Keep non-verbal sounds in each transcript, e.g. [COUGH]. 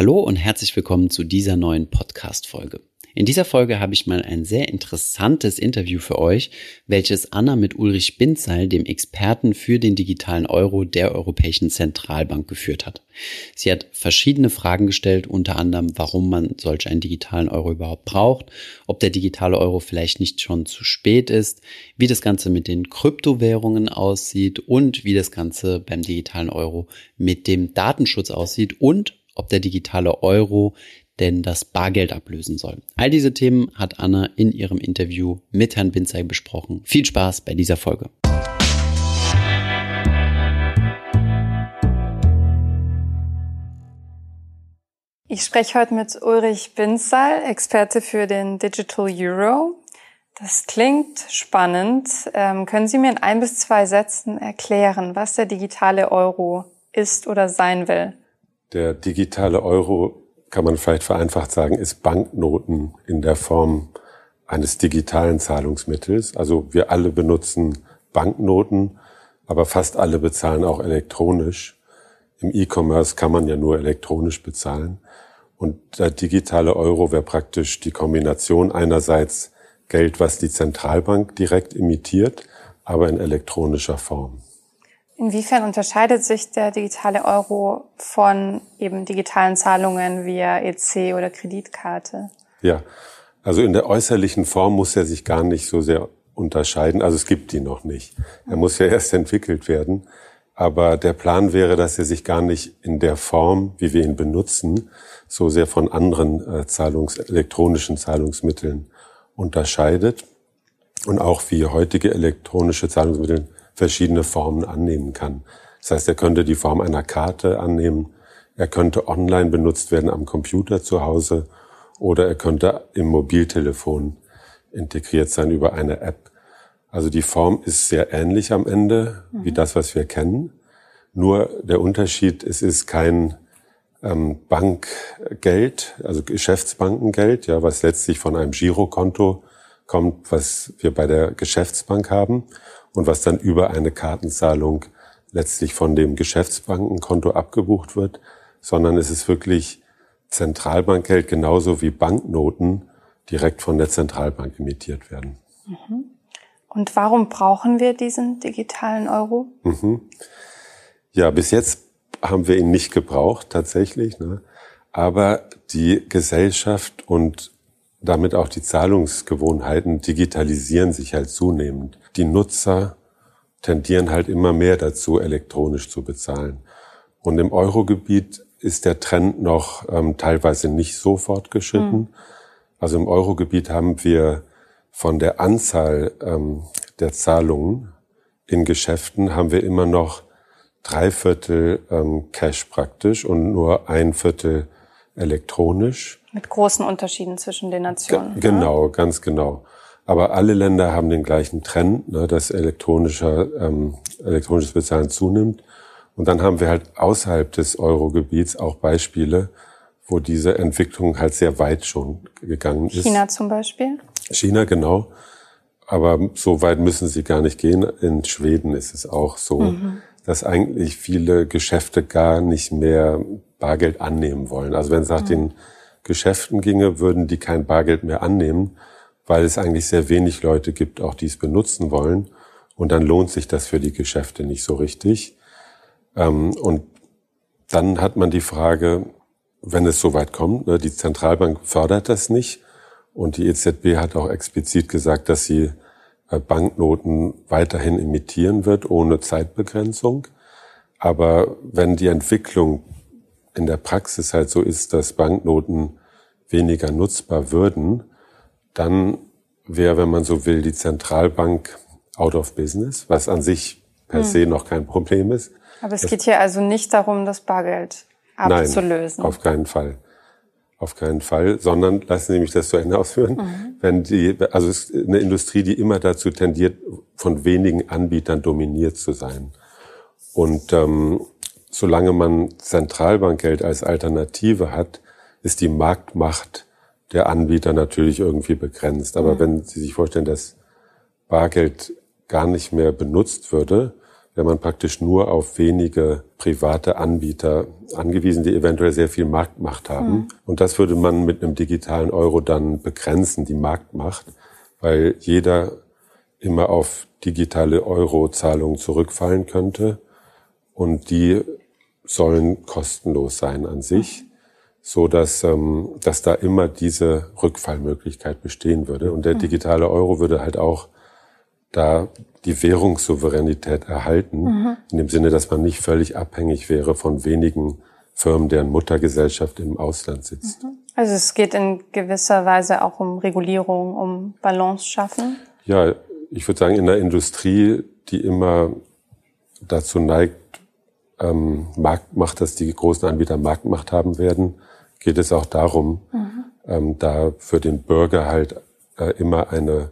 Hallo und herzlich willkommen zu dieser neuen Podcast-Folge. In dieser Folge habe ich mal ein sehr interessantes Interview für euch, welches Anna mit Ulrich Binzeil, dem Experten für den digitalen Euro der Europäischen Zentralbank, geführt hat. Sie hat verschiedene Fragen gestellt, unter anderem, warum man solch einen digitalen Euro überhaupt braucht, ob der digitale Euro vielleicht nicht schon zu spät ist, wie das Ganze mit den Kryptowährungen aussieht und wie das Ganze beim digitalen Euro mit dem Datenschutz aussieht und ob der digitale Euro denn das Bargeld ablösen soll. All diese Themen hat Anna in ihrem Interview mit Herrn Binzei besprochen. Viel Spaß bei dieser Folge. Ich spreche heute mit Ulrich Binzal, Experte für den Digital Euro. Das klingt spannend. Ähm, können Sie mir in ein bis zwei Sätzen erklären, was der digitale Euro ist oder sein will? Der digitale Euro, kann man vielleicht vereinfacht sagen, ist Banknoten in der Form eines digitalen Zahlungsmittels. Also wir alle benutzen Banknoten, aber fast alle bezahlen auch elektronisch. Im E-Commerce kann man ja nur elektronisch bezahlen. Und der digitale Euro wäre praktisch die Kombination einerseits Geld, was die Zentralbank direkt imitiert, aber in elektronischer Form. Inwiefern unterscheidet sich der digitale Euro von eben digitalen Zahlungen via EC oder Kreditkarte? Ja, also in der äußerlichen Form muss er sich gar nicht so sehr unterscheiden. Also es gibt die noch nicht. Er muss ja erst entwickelt werden. Aber der Plan wäre, dass er sich gar nicht in der Form, wie wir ihn benutzen, so sehr von anderen äh, Zahlungs elektronischen Zahlungsmitteln unterscheidet und auch wie heutige elektronische Zahlungsmittel verschiedene Formen annehmen kann. Das heißt, er könnte die Form einer Karte annehmen, er könnte online benutzt werden am Computer zu Hause oder er könnte im Mobiltelefon integriert sein über eine App. Also die Form ist sehr ähnlich am Ende mhm. wie das, was wir kennen. Nur der Unterschied, es ist kein ähm, Bankgeld, also Geschäftsbankengeld, ja, was letztlich von einem Girokonto kommt, was wir bei der Geschäftsbank haben, und was dann über eine Kartenzahlung letztlich von dem Geschäftsbankenkonto abgebucht wird, sondern es ist wirklich Zentralbankgeld genauso wie Banknoten direkt von der Zentralbank emittiert werden. Mhm. Und warum brauchen wir diesen digitalen Euro? Mhm. Ja, bis jetzt haben wir ihn nicht gebraucht tatsächlich, ne? aber die Gesellschaft und damit auch die Zahlungsgewohnheiten digitalisieren sich halt zunehmend. Die Nutzer tendieren halt immer mehr dazu, elektronisch zu bezahlen. Und im Eurogebiet ist der Trend noch ähm, teilweise nicht so fortgeschritten. Mhm. Also im Eurogebiet haben wir von der Anzahl ähm, der Zahlungen in Geschäften haben wir immer noch drei Viertel ähm, Cash praktisch und nur ein Viertel elektronisch. Mit großen Unterschieden zwischen den Nationen. G genau, ne? ganz genau. Aber alle Länder haben den gleichen Trend, ne, dass elektronischer, ähm, elektronisches Bezahlen zunimmt. Und dann haben wir halt außerhalb des Eurogebiets auch Beispiele, wo diese Entwicklung halt sehr weit schon gegangen ist. China zum Beispiel? China, genau. Aber so weit müssen sie gar nicht gehen. In Schweden ist es auch so, mhm. dass eigentlich viele Geschäfte gar nicht mehr Bargeld annehmen wollen. Also wenn es nach mhm. den Geschäften ginge, würden die kein Bargeld mehr annehmen, weil es eigentlich sehr wenig Leute gibt, auch die es benutzen wollen. Und dann lohnt sich das für die Geschäfte nicht so richtig. Ähm, und dann hat man die Frage, wenn es so weit kommt, ne, die Zentralbank fördert das nicht. Und die EZB hat auch explizit gesagt, dass sie äh, Banknoten weiterhin imitieren wird, ohne Zeitbegrenzung. Aber wenn die Entwicklung in der Praxis halt so ist, dass Banknoten weniger nutzbar würden, dann wäre, wenn man so will, die Zentralbank out of business, was an sich per hm. se noch kein Problem ist. Aber es das geht hier also nicht darum, das Bargeld abzulösen. Nein, auf keinen Fall. Auf keinen Fall, sondern lassen Sie mich das zu Ende ausführen. Mhm. Wenn die, also es ist eine Industrie, die immer dazu tendiert, von wenigen Anbietern dominiert zu sein. Und ähm, solange man Zentralbankgeld als Alternative hat, ist die Marktmacht der Anbieter natürlich irgendwie begrenzt. Aber mhm. wenn Sie sich vorstellen, dass Bargeld gar nicht mehr benutzt würde, wäre man praktisch nur auf wenige private Anbieter angewiesen, die eventuell sehr viel Marktmacht haben. Mhm. Und das würde man mit einem digitalen Euro dann begrenzen, die Marktmacht, weil jeder immer auf digitale Euro-Zahlungen zurückfallen könnte. Und die sollen kostenlos sein an sich, so dass, ähm, dass da immer diese Rückfallmöglichkeit bestehen würde. Und der mhm. digitale Euro würde halt auch da die Währungssouveränität erhalten, mhm. in dem Sinne, dass man nicht völlig abhängig wäre von wenigen Firmen, deren Muttergesellschaft im Ausland sitzt. Mhm. Also es geht in gewisser Weise auch um Regulierung, um Balance schaffen? Ja, ich würde sagen, in der Industrie, die immer dazu neigt, ähm, Marktmacht, dass die großen Anbieter Marktmacht haben werden, geht es auch darum, mhm. ähm, da für den Bürger halt äh, immer eine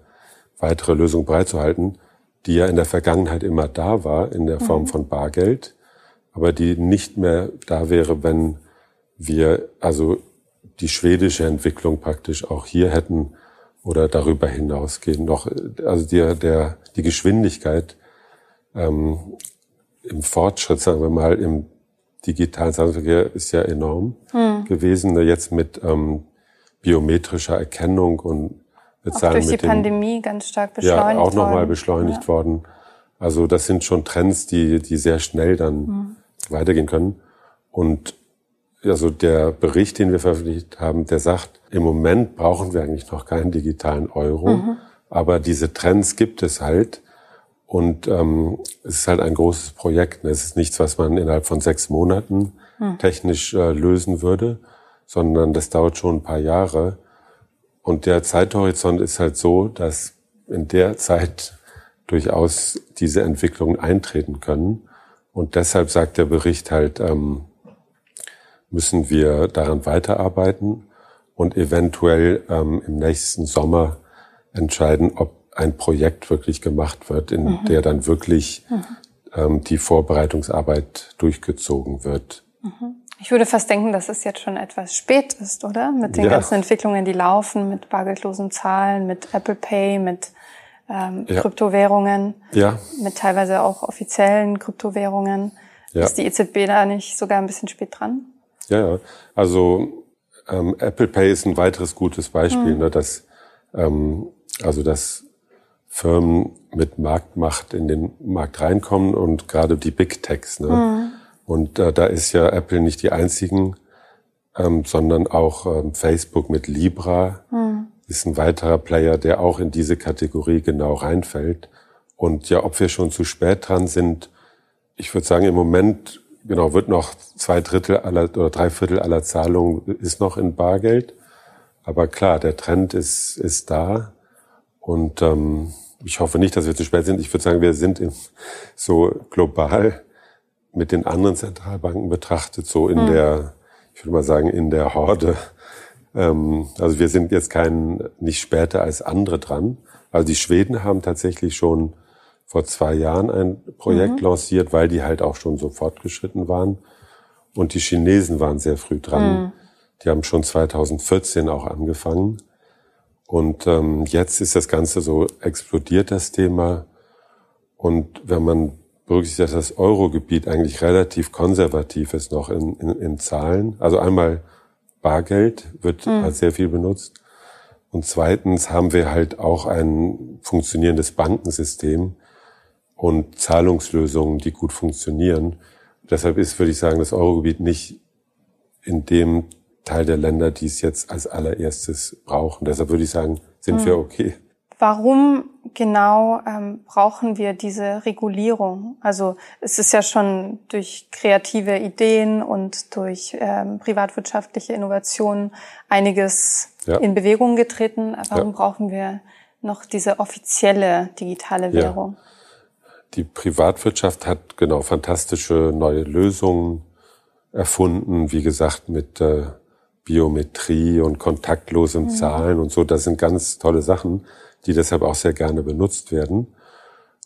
weitere Lösung bereitzuhalten, die ja in der Vergangenheit immer da war, in der Form mhm. von Bargeld, aber die nicht mehr da wäre, wenn wir also die schwedische Entwicklung praktisch auch hier hätten oder darüber hinausgehen. Noch, also der, der, die Geschwindigkeit ähm, im Fortschritt, sagen wir mal, im digitalen Zahlungsverkehr ist ja enorm mhm. gewesen. Jetzt mit ähm, biometrischer Erkennung und bezahlen. Auch durch mit die Pandemie ganz stark beschleunigt worden. Ja, auch nochmal beschleunigt ja. worden. Also das sind schon Trends, die, die sehr schnell dann mhm. weitergehen können. Und also der Bericht, den wir veröffentlicht haben, der sagt, im Moment brauchen wir eigentlich noch keinen digitalen Euro, mhm. aber diese Trends gibt es halt. Und ähm, es ist halt ein großes Projekt. Es ist nichts, was man innerhalb von sechs Monaten mhm. technisch äh, lösen würde, sondern das dauert schon ein paar Jahre. Und der Zeithorizont ist halt so, dass in der Zeit durchaus diese Entwicklungen eintreten können. Und deshalb sagt der Bericht halt, ähm, müssen wir daran weiterarbeiten und eventuell ähm, im nächsten Sommer entscheiden, ob ein Projekt wirklich gemacht wird, in mhm. der dann wirklich mhm. ähm, die Vorbereitungsarbeit durchgezogen wird. Mhm. Ich würde fast denken, dass es jetzt schon etwas spät ist, oder? Mit den ja. ganzen Entwicklungen, die laufen, mit bargeldlosen Zahlen, mit Apple Pay, mit ähm, ja. Kryptowährungen, ja. mit teilweise auch offiziellen Kryptowährungen. Ja. Ist die EZB da nicht sogar ein bisschen spät dran? Ja, ja. Also ähm, Apple Pay ist ein weiteres gutes Beispiel, mhm. ne, dass ähm, also dass Firmen mit Marktmacht in den Markt reinkommen und gerade die Big Techs. Ne? Mhm und äh, da ist ja Apple nicht die einzigen, ähm, sondern auch ähm, Facebook mit Libra mhm. ist ein weiterer Player, der auch in diese Kategorie genau reinfällt. Und ja, ob wir schon zu spät dran sind, ich würde sagen, im Moment genau wird noch zwei Drittel aller oder drei Viertel aller Zahlungen ist noch in Bargeld. Aber klar, der Trend ist ist da und ähm, ich hoffe nicht, dass wir zu spät sind. Ich würde sagen, wir sind im, so global mit den anderen Zentralbanken betrachtet, so in mhm. der, ich würde mal sagen, in der Horde. Ähm, also wir sind jetzt kein, nicht später als andere dran. Also die Schweden haben tatsächlich schon vor zwei Jahren ein Projekt mhm. lanciert, weil die halt auch schon so fortgeschritten waren. Und die Chinesen waren sehr früh dran. Mhm. Die haben schon 2014 auch angefangen. Und ähm, jetzt ist das Ganze so explodiert, das Thema. Und wenn man berücksichtigt, dass das Eurogebiet eigentlich relativ konservativ ist noch in, in, in Zahlen. Also einmal Bargeld wird mhm. halt sehr viel benutzt. Und zweitens haben wir halt auch ein funktionierendes Bankensystem und Zahlungslösungen, die gut funktionieren. Deshalb ist, würde ich sagen, das Eurogebiet nicht in dem Teil der Länder, die es jetzt als allererstes brauchen. Deshalb würde ich sagen, sind mhm. wir okay. Warum genau ähm, brauchen wir diese Regulierung? Also es ist ja schon durch kreative Ideen und durch ähm, privatwirtschaftliche Innovationen einiges ja. in Bewegung getreten. Warum ja. brauchen wir noch diese offizielle digitale Währung? Ja. Die Privatwirtschaft hat genau fantastische neue Lösungen erfunden, wie gesagt, mit äh, Biometrie und kontaktlosen mhm. Zahlen und so. Das sind ganz tolle Sachen die deshalb auch sehr gerne benutzt werden.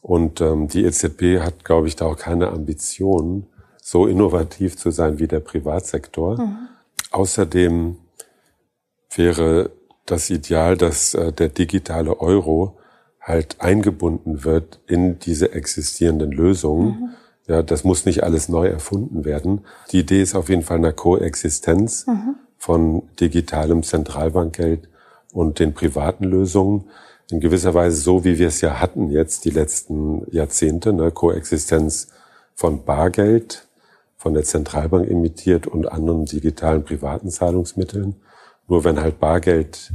Und ähm, die EZB hat, glaube ich, da auch keine Ambition, so innovativ zu sein wie der Privatsektor. Mhm. Außerdem wäre das Ideal, dass äh, der digitale Euro halt eingebunden wird in diese existierenden Lösungen. Mhm. Ja, das muss nicht alles neu erfunden werden. Die Idee ist auf jeden Fall eine Koexistenz mhm. Von digitalem Zentralbankgeld und den privaten Lösungen. In gewisser Weise so, wie wir es ja hatten jetzt die letzten Jahrzehnte, ne, Koexistenz von Bargeld, von der Zentralbank emittiert und anderen digitalen privaten Zahlungsmitteln. Nur wenn halt Bargeld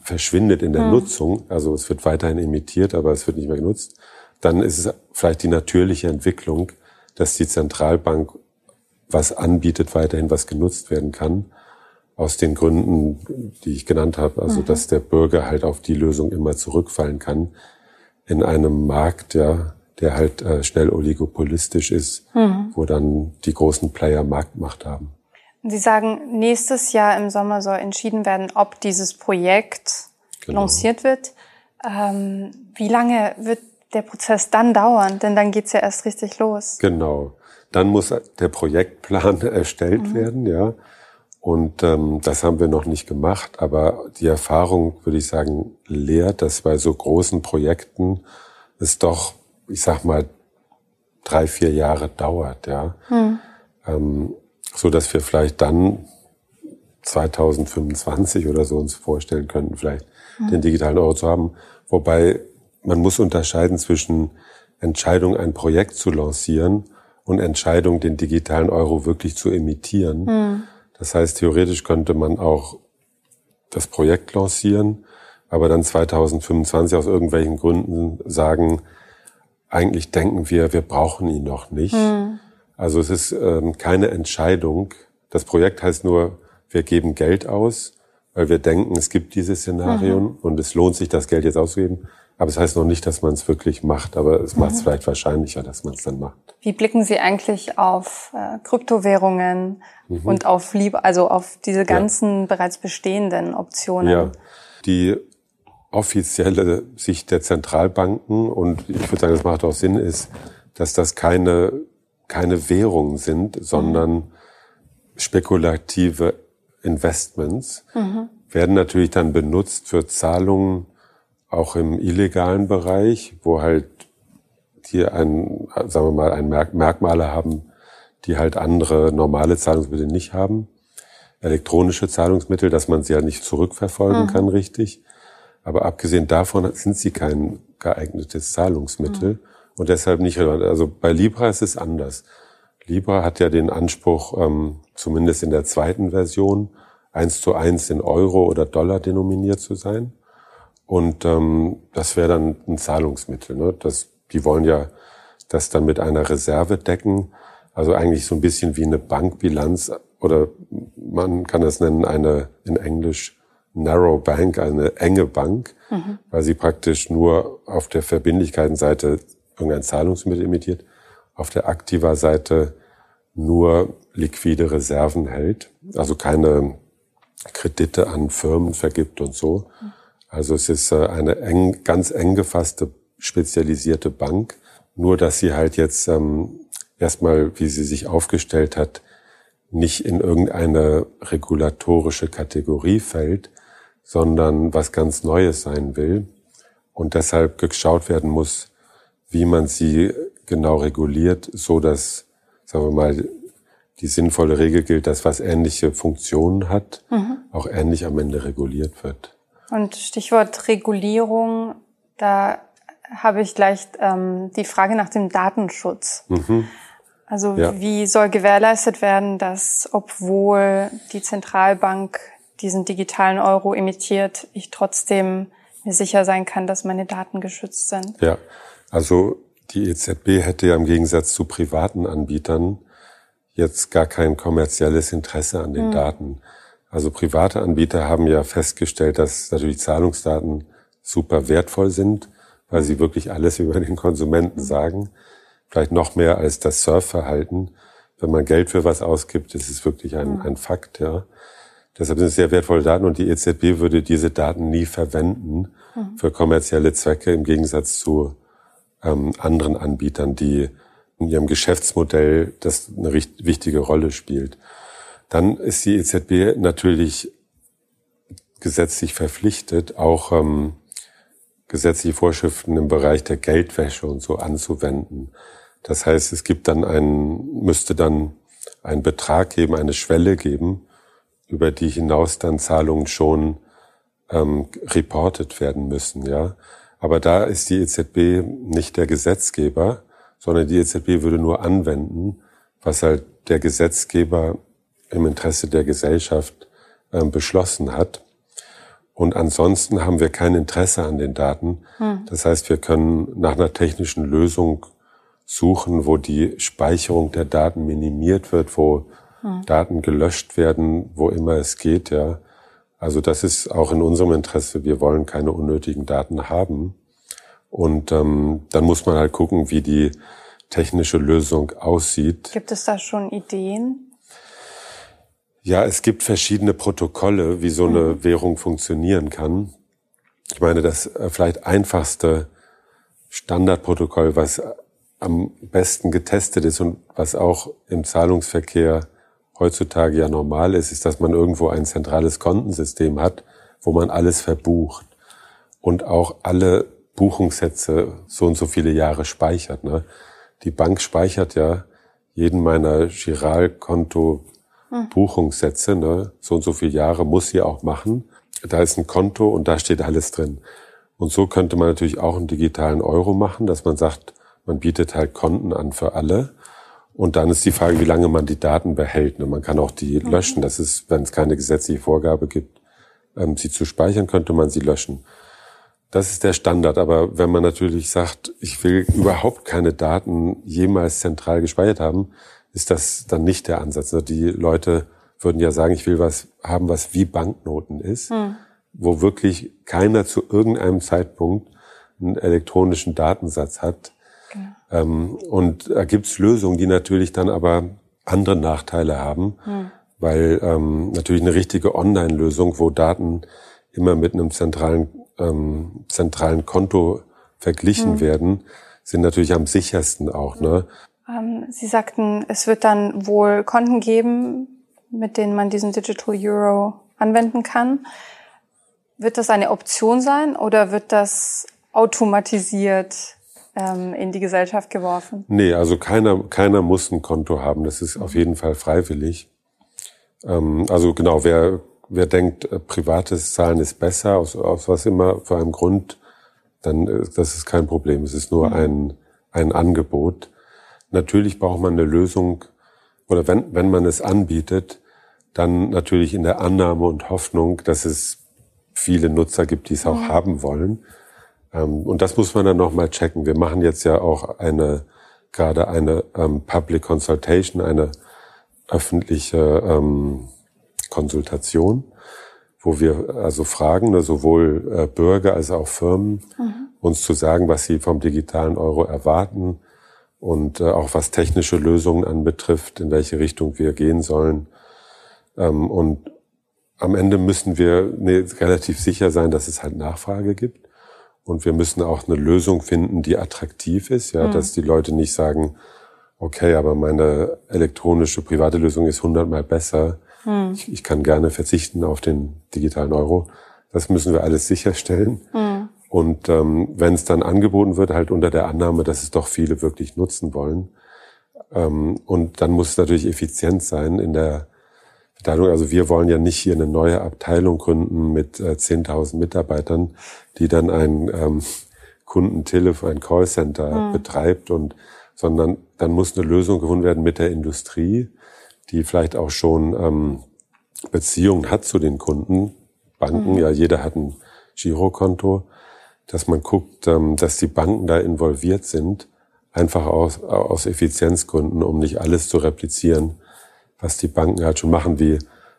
verschwindet in der hm. Nutzung, also es wird weiterhin emittiert, aber es wird nicht mehr genutzt, dann ist es vielleicht die natürliche Entwicklung, dass die Zentralbank was anbietet, weiterhin was genutzt werden kann, aus den Gründen, die ich genannt habe, also mhm. dass der Bürger halt auf die Lösung immer zurückfallen kann in einem Markt, ja, der halt äh, schnell oligopolistisch ist, mhm. wo dann die großen Player Marktmacht haben. Sie sagen, nächstes Jahr im Sommer soll entschieden werden, ob dieses Projekt genau. lanciert wird. Ähm, wie lange wird der Prozess dann dauern? Denn dann geht's ja erst richtig los. Genau. Dann muss der Projektplan [LAUGHS] erstellt mhm. werden, ja. Und ähm, das haben wir noch nicht gemacht, aber die Erfahrung, würde ich sagen, lehrt, dass bei so großen Projekten es doch, ich sag mal, drei, vier Jahre dauert, ja. Mhm. Ähm, so dass wir vielleicht dann 2025 oder so uns vorstellen könnten, vielleicht mhm. den digitalen Euro zu haben. Wobei man muss unterscheiden zwischen Entscheidung, ein Projekt zu lancieren und Entscheidung, den digitalen Euro wirklich zu emittieren. Mhm. Das heißt, theoretisch könnte man auch das Projekt lancieren, aber dann 2025 aus irgendwelchen Gründen sagen, eigentlich denken wir, wir brauchen ihn noch nicht. Mhm. Also es ist ähm, keine Entscheidung. Das Projekt heißt nur, wir geben Geld aus, weil wir denken, es gibt diese Szenarien mhm. und es lohnt sich, das Geld jetzt auszugeben. Aber es heißt noch nicht, dass man es wirklich macht, aber es macht es mhm. vielleicht wahrscheinlicher, dass man es dann macht. Wie blicken Sie eigentlich auf äh, Kryptowährungen mhm. und auf Liebe, also auf diese ganzen ja. bereits bestehenden Optionen? Ja, die offizielle Sicht der Zentralbanken und ich würde sagen, das macht auch Sinn, ist, dass das keine keine Währungen sind, sondern mhm. spekulative Investments, mhm. werden natürlich dann benutzt für Zahlungen auch im illegalen Bereich, wo halt die ein, sagen wir mal, ein Merk Merkmale haben, die halt andere normale Zahlungsmittel nicht haben. Elektronische Zahlungsmittel, dass man sie ja nicht zurückverfolgen mhm. kann, richtig. Aber abgesehen davon sind sie kein geeignetes Zahlungsmittel. Mhm und deshalb nicht relevant. Also bei Libra ist es anders. Libra hat ja den Anspruch, ähm, zumindest in der zweiten Version, eins zu eins in Euro oder Dollar denominiert zu sein. Und ähm, das wäre dann ein Zahlungsmittel. Ne? Das, die wollen ja das dann mit einer Reserve decken. Also eigentlich so ein bisschen wie eine Bankbilanz oder man kann das nennen eine in Englisch Narrow Bank, eine enge Bank, mhm. weil sie praktisch nur auf der Verbindlichkeitenseite irgendein Zahlungsmittel emittiert, auf der aktiver Seite nur liquide Reserven hält, also keine Kredite an Firmen vergibt und so. Also es ist äh, eine eng, ganz eng gefasste, spezialisierte Bank, nur dass sie halt jetzt ähm, erstmal, wie sie sich aufgestellt hat, nicht in irgendeine regulatorische Kategorie fällt, sondern was ganz Neues sein will und deshalb geschaut werden muss, wie man sie genau reguliert, so dass, sagen wir mal, die sinnvolle Regel gilt, dass was ähnliche Funktionen hat, mhm. auch ähnlich am Ende reguliert wird. Und Stichwort Regulierung, da habe ich gleich ähm, die Frage nach dem Datenschutz. Mhm. Also ja. wie soll gewährleistet werden, dass obwohl die Zentralbank diesen digitalen Euro emittiert, ich trotzdem mir sicher sein kann, dass meine Daten geschützt sind? Ja, also die EZB hätte ja im Gegensatz zu privaten Anbietern jetzt gar kein kommerzielles Interesse an den mhm. Daten. Also private Anbieter haben ja festgestellt, dass natürlich Zahlungsdaten super wertvoll sind, weil sie wirklich alles [LAUGHS] über den Konsumenten hm. sagen. Vielleicht noch mehr als das Surfverhalten. Wenn man Geld für was ausgibt, ist es wirklich ein, mhm. ein Fakt, ja. Deshalb sind es sehr wertvolle Daten und die EZB würde diese Daten nie verwenden mhm. für kommerzielle Zwecke im Gegensatz zu ähm, anderen Anbietern, die in ihrem Geschäftsmodell das eine wichtige Rolle spielt. Dann ist die EZB natürlich gesetzlich verpflichtet, auch ähm, gesetzliche Vorschriften im Bereich der Geldwäsche und so anzuwenden. Das heißt, es gibt dann einen, müsste dann einen Betrag geben, eine Schwelle geben, über die hinaus dann Zahlungen schon ähm, reported werden müssen, ja. Aber da ist die EZB nicht der Gesetzgeber, sondern die EZB würde nur anwenden, was halt der Gesetzgeber im Interesse der Gesellschaft ähm, beschlossen hat. Und ansonsten haben wir kein Interesse an den Daten. Hm. Das heißt, wir können nach einer technischen Lösung suchen, wo die Speicherung der Daten minimiert wird, wo hm. Daten gelöscht werden, wo immer es geht, ja. Also das ist auch in unserem Interesse. Wir wollen keine unnötigen Daten haben. Und ähm, dann muss man halt gucken, wie die technische Lösung aussieht. Gibt es da schon Ideen? Ja, es gibt verschiedene Protokolle, wie so eine mhm. Währung funktionieren kann. Ich meine, das äh, vielleicht einfachste Standardprotokoll, was am besten getestet ist und was auch im Zahlungsverkehr heutzutage ja normal ist, ist, dass man irgendwo ein zentrales Kontensystem hat, wo man alles verbucht und auch alle Buchungssätze so und so viele Jahre speichert. Ne? Die Bank speichert ja jeden meiner Giralkonto Buchungssätze, ne? so und so viele Jahre muss sie auch machen. Da ist ein Konto und da steht alles drin. Und so könnte man natürlich auch einen digitalen Euro machen, dass man sagt, man bietet halt Konten an für alle. Und dann ist die Frage, wie lange man die Daten behält. Ne? Man kann auch die mhm. löschen. Das ist, wenn es keine gesetzliche Vorgabe gibt, ähm, sie zu speichern, könnte man sie löschen. Das ist der Standard. Aber wenn man natürlich sagt, ich will überhaupt keine Daten jemals zentral gespeichert haben, ist das dann nicht der Ansatz. Also die Leute würden ja sagen, ich will was haben, was wie Banknoten ist, hm. wo wirklich keiner zu irgendeinem Zeitpunkt einen elektronischen Datensatz hat, ähm, und da gibt's Lösungen, die natürlich dann aber andere Nachteile haben, hm. weil ähm, natürlich eine richtige Online-Lösung, wo Daten immer mit einem zentralen, ähm, zentralen Konto verglichen hm. werden, sind natürlich am sichersten auch. Ne? Ähm, Sie sagten, es wird dann wohl Konten geben, mit denen man diesen Digital Euro anwenden kann. Wird das eine Option sein oder wird das automatisiert ähm, in die Gesellschaft geworfen? Nee, also keiner, keiner muss ein Konto haben. Das ist auf jeden Fall freiwillig. Ähm, also genau, wer, wer denkt, äh, privates Zahlen ist besser, aus, aus was immer für einem Grund, dann äh, das ist kein Problem. Es ist nur mhm. ein, ein Angebot. Natürlich braucht man eine Lösung, oder wenn, wenn man es anbietet, dann natürlich in der Annahme und Hoffnung, dass es viele Nutzer gibt, die es auch mhm. haben wollen. Ähm, und das muss man dann nochmal checken. Wir machen jetzt ja auch eine, gerade eine ähm, Public Consultation, eine öffentliche ähm, Konsultation, wo wir also fragen, ne, sowohl äh, Bürger als auch Firmen, mhm. uns zu sagen, was sie vom digitalen Euro erwarten und äh, auch was technische Lösungen anbetrifft, in welche Richtung wir gehen sollen. Ähm, und am Ende müssen wir ne, relativ sicher sein, dass es halt Nachfrage gibt. Und wir müssen auch eine Lösung finden, die attraktiv ist, ja, mhm. dass die Leute nicht sagen, okay, aber meine elektronische private Lösung ist hundertmal besser. Mhm. Ich, ich, kann gerne verzichten auf den digitalen Euro. Das müssen wir alles sicherstellen. Mhm. Und ähm, wenn es dann angeboten wird, halt unter der Annahme, dass es doch viele wirklich nutzen wollen. Ähm, und dann muss es natürlich effizient sein in der Verteilung. Also wir wollen ja nicht hier eine neue Abteilung gründen mit äh, 10.000 Mitarbeitern, die dann ein ähm, Kundentelefon, ein Callcenter mhm. betreibt und sondern dann muss eine Lösung gefunden werden mit der Industrie, die vielleicht auch schon ähm, Beziehungen hat zu den Kunden. Banken, mhm. ja, jeder hat ein Girokonto, dass man guckt, ähm, dass die Banken da involviert sind, einfach aus, aus Effizienzgründen, um nicht alles zu replizieren, was die Banken halt schon machen, wie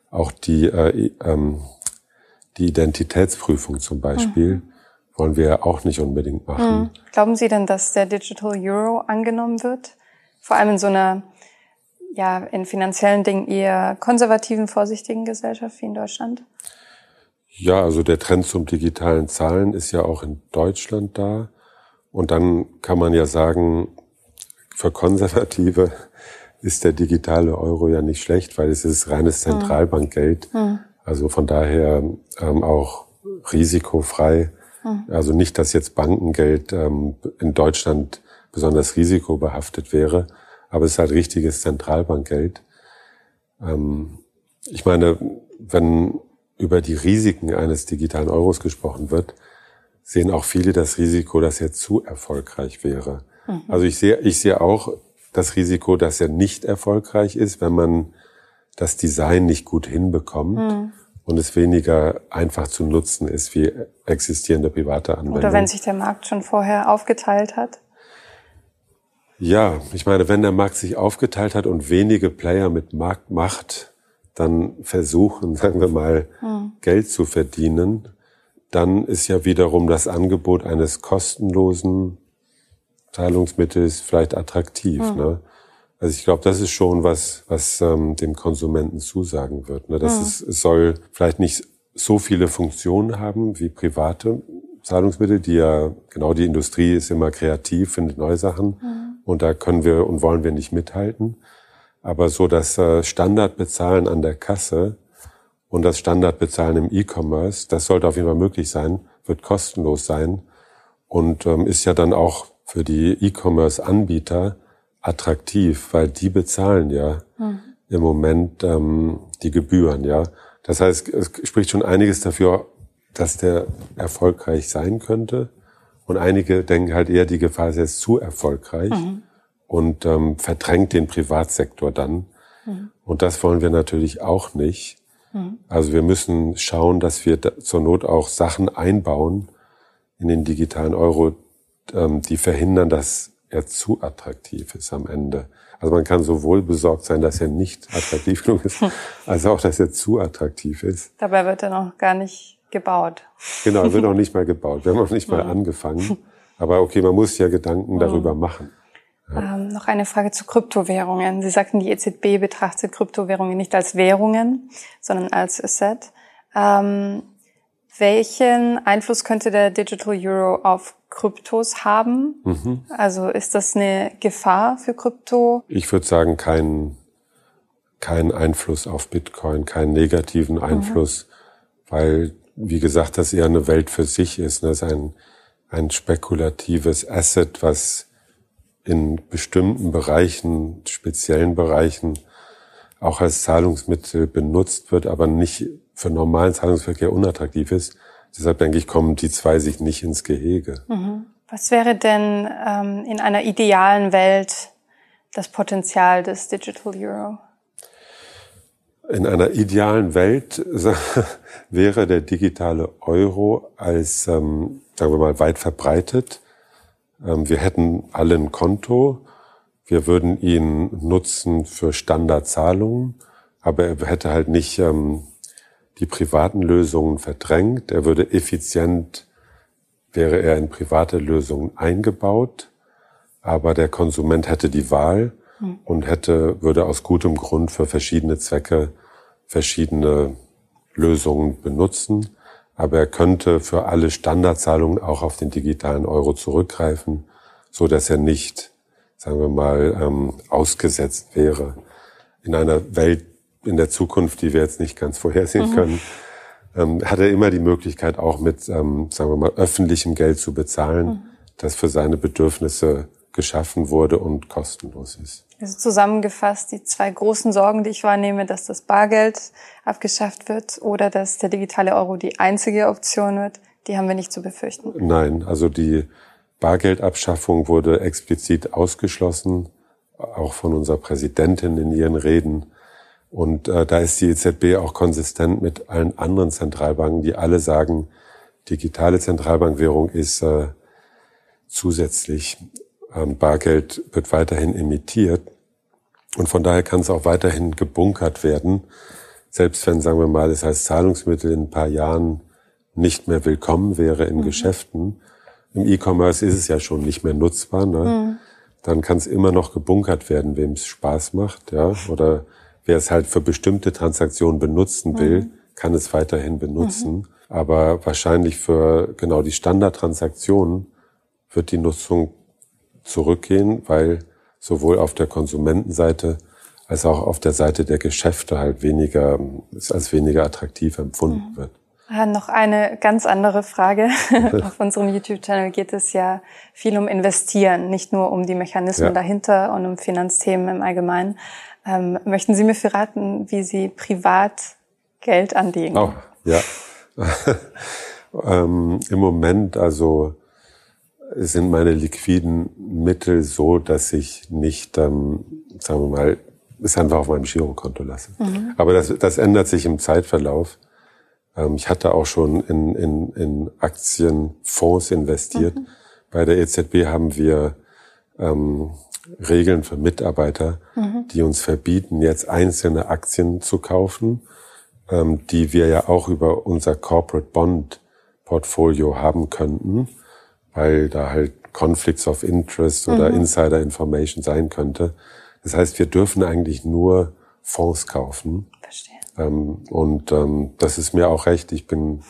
auch die, äh, ähm, die Identitätsprüfung zum Beispiel, mhm. wollen wir auch nicht unbedingt machen. Mhm. Glauben Sie denn, dass der Digital Euro angenommen wird? Vor allem in so einer, ja, in finanziellen Dingen eher konservativen, vorsichtigen Gesellschaft wie in Deutschland? Ja, also der Trend zum digitalen Zahlen ist ja auch in Deutschland da. Und dann kann man ja sagen, für Konservative [LAUGHS] ist der digitale Euro ja nicht schlecht, weil es ist reines hm. Zentralbankgeld. Mhm. Also von daher ähm, auch risikofrei Mhm. Also nicht, dass jetzt Bankengeld ähm, in Deutschland besonders risikobehaftet wäre, aber es ist halt richtiges Zentralbankgeld. Ähm, ich meine, wenn über die Risiken eines digitalen Euros gesprochen wird, sehen auch viele das Risiko, dass er zu erfolgreich wäre. Mhm. Also ich sehe, ich sehe auch das Risiko, dass er nicht erfolgreich ist, wenn man das Design nicht gut hinbekommt mhm. und es weniger einfach zu nutzen ist wie existierende private Anwendungen. Oder wenn sich der Markt schon vorher aufgeteilt hat? Ja, ich meine, wenn der Markt sich aufgeteilt hat und wenige Player mit Marktmacht dann versuchen, [LAUGHS] sagen wir mal, mhm. Geld zu verdienen, dann ist ja wiederum das Angebot eines kostenlosen Zahlungsmittels vielleicht attraktiv. Mhm. Ne? Also ich glaube, das ist schon was, was ähm, dem Konsumenten zusagen wird. Ne? Dass mhm. es, es soll vielleicht nicht so viele Funktionen haben wie private Zahlungsmittel, die ja, genau die Industrie ist immer kreativ, findet neue Sachen mhm. und da können wir und wollen wir nicht mithalten. Aber so das äh, Standardbezahlen an der Kasse und das Standardbezahlen im E-Commerce, das sollte auf jeden Fall möglich sein, wird kostenlos sein und ähm, ist ja dann auch für die E-Commerce-Anbieter attraktiv, weil die bezahlen ja mhm. im Moment ähm, die Gebühren, ja. Das heißt, es spricht schon einiges dafür, dass der erfolgreich sein könnte. Und einige denken halt eher, die Gefahr ist jetzt zu erfolgreich mhm. Und ähm, verdrängt den Privatsektor dann. Mhm. Und das wollen wir natürlich auch nicht. Mhm. Also wir müssen schauen, dass wir zur Not auch Sachen einbauen in den digitalen Euro, ähm, die verhindern, dass er zu attraktiv ist am Ende. Also man kann sowohl besorgt sein, dass er nicht attraktiv [LAUGHS] genug ist, als auch, dass er zu attraktiv ist. Dabei wird er noch gar nicht gebaut. Genau, er wird noch [LAUGHS] nicht mal gebaut. Wir haben noch nicht mal angefangen. Aber okay, man muss ja Gedanken darüber machen. Ja. Ähm, noch eine Frage zu Kryptowährungen. Sie sagten, die EZB betrachtet Kryptowährungen nicht als Währungen, sondern als Asset. Ähm, welchen Einfluss könnte der Digital Euro auf Kryptos haben? Mhm. Also ist das eine Gefahr für Krypto? Ich würde sagen, kein, kein Einfluss auf Bitcoin, keinen negativen mhm. Einfluss, mhm. weil, wie gesagt, das eher eine Welt für sich ist. Das ist ein, ein spekulatives Asset, was in bestimmten Bereichen, speziellen Bereichen auch als Zahlungsmittel benutzt wird, aber nicht für normalen Zahlungsverkehr unattraktiv ist. Deshalb denke ich, kommen die zwei sich nicht ins Gehege. Mhm. Was wäre denn ähm, in einer idealen Welt das Potenzial des Digital Euro? In einer idealen Welt [LAUGHS] wäre der digitale Euro als, ähm, sagen wir mal, weit verbreitet. Ähm, wir hätten alle ein Konto. Wir würden ihn nutzen für Standardzahlungen, aber er hätte halt nicht ähm, die privaten Lösungen verdrängt. Er würde effizient, wäre er in private Lösungen eingebaut, aber der Konsument hätte die Wahl hm. und hätte, würde aus gutem Grund für verschiedene Zwecke verschiedene Lösungen benutzen. Aber er könnte für alle Standardzahlungen auch auf den digitalen Euro zurückgreifen, so dass er nicht, sagen wir mal, ähm, ausgesetzt wäre. In einer Welt, in der Zukunft, die wir jetzt nicht ganz vorhersehen mhm. können, ähm, hat er immer die Möglichkeit, auch mit, ähm, sagen wir mal, öffentlichem Geld zu bezahlen, mhm. das für seine Bedürfnisse geschaffen wurde und kostenlos ist. Also zusammengefasst die zwei großen Sorgen, die ich wahrnehme, dass das Bargeld abgeschafft wird oder dass der digitale Euro die einzige Option wird, die haben wir nicht zu befürchten. Nein, also die Bargeldabschaffung wurde explizit ausgeschlossen, auch von unserer Präsidentin in ihren Reden. Und äh, da ist die EZB auch konsistent mit allen anderen Zentralbanken, die alle sagen, digitale Zentralbankwährung ist äh, zusätzlich. Ähm, Bargeld wird weiterhin emittiert. Und von daher kann es auch weiterhin gebunkert werden. Selbst wenn, sagen wir mal, es als Zahlungsmittel in ein paar Jahren nicht mehr willkommen wäre in mhm. Geschäften. Im E-Commerce ist es ja schon nicht mehr nutzbar. Ne? Mhm. Dann kann es immer noch gebunkert werden, wem es Spaß macht, ja, oder Wer es halt für bestimmte Transaktionen benutzen will, mhm. kann es weiterhin benutzen. Mhm. Aber wahrscheinlich für genau die Standardtransaktionen wird die Nutzung zurückgehen, weil sowohl auf der Konsumentenseite als auch auf der Seite der Geschäfte halt weniger, als weniger attraktiv empfunden mhm. wird. Äh, noch eine ganz andere Frage. [LAUGHS] Auf unserem YouTube-Channel geht es ja viel um Investieren, nicht nur um die Mechanismen ja. dahinter und um Finanzthemen im Allgemeinen. Ähm, möchten Sie mir verraten, wie Sie privat Geld anlegen? Oh, ja. [LAUGHS] ähm, Im Moment also sind meine liquiden Mittel so, dass ich nicht, ähm, sagen wir mal, es einfach auf meinem Girokonto lasse. Mhm. Aber das, das ändert sich im Zeitverlauf. Ähm, ich hatte auch schon in, in, in Aktienfonds investiert. Mhm. Bei der EZB haben wir ähm, Regeln für Mitarbeiter, mhm. die uns verbieten, jetzt einzelne Aktien zu kaufen, ähm, die wir ja auch über unser Corporate Bond Portfolio haben könnten, weil da halt Conflicts of Interest oder mhm. Insider Information sein könnte. Das heißt, wir dürfen eigentlich nur Fonds kaufen. Verstehe. Ähm, und ähm, das ist mir auch recht. Ich bin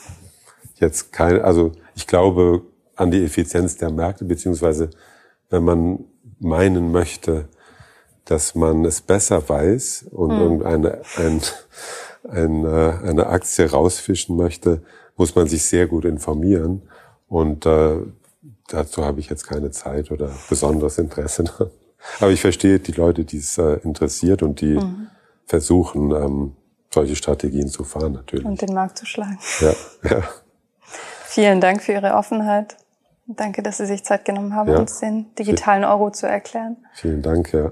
jetzt kein, also ich glaube an die Effizienz der Märkte, beziehungsweise wenn man meinen möchte, dass man es besser weiß und hm. irgendeine ein, ein, äh, eine Aktie rausfischen möchte, muss man sich sehr gut informieren. Und äh, dazu habe ich jetzt keine Zeit oder besonderes Interesse. [LAUGHS] Aber ich verstehe die Leute, die es äh, interessiert und die mhm. versuchen, ähm, solche Strategien zu fahren natürlich. Und den Markt zu schlagen. Ja, [LAUGHS] ja. Vielen Dank für Ihre Offenheit. Danke, dass Sie sich Zeit genommen haben, ja. uns den digitalen Euro zu erklären. Vielen Dank, ja.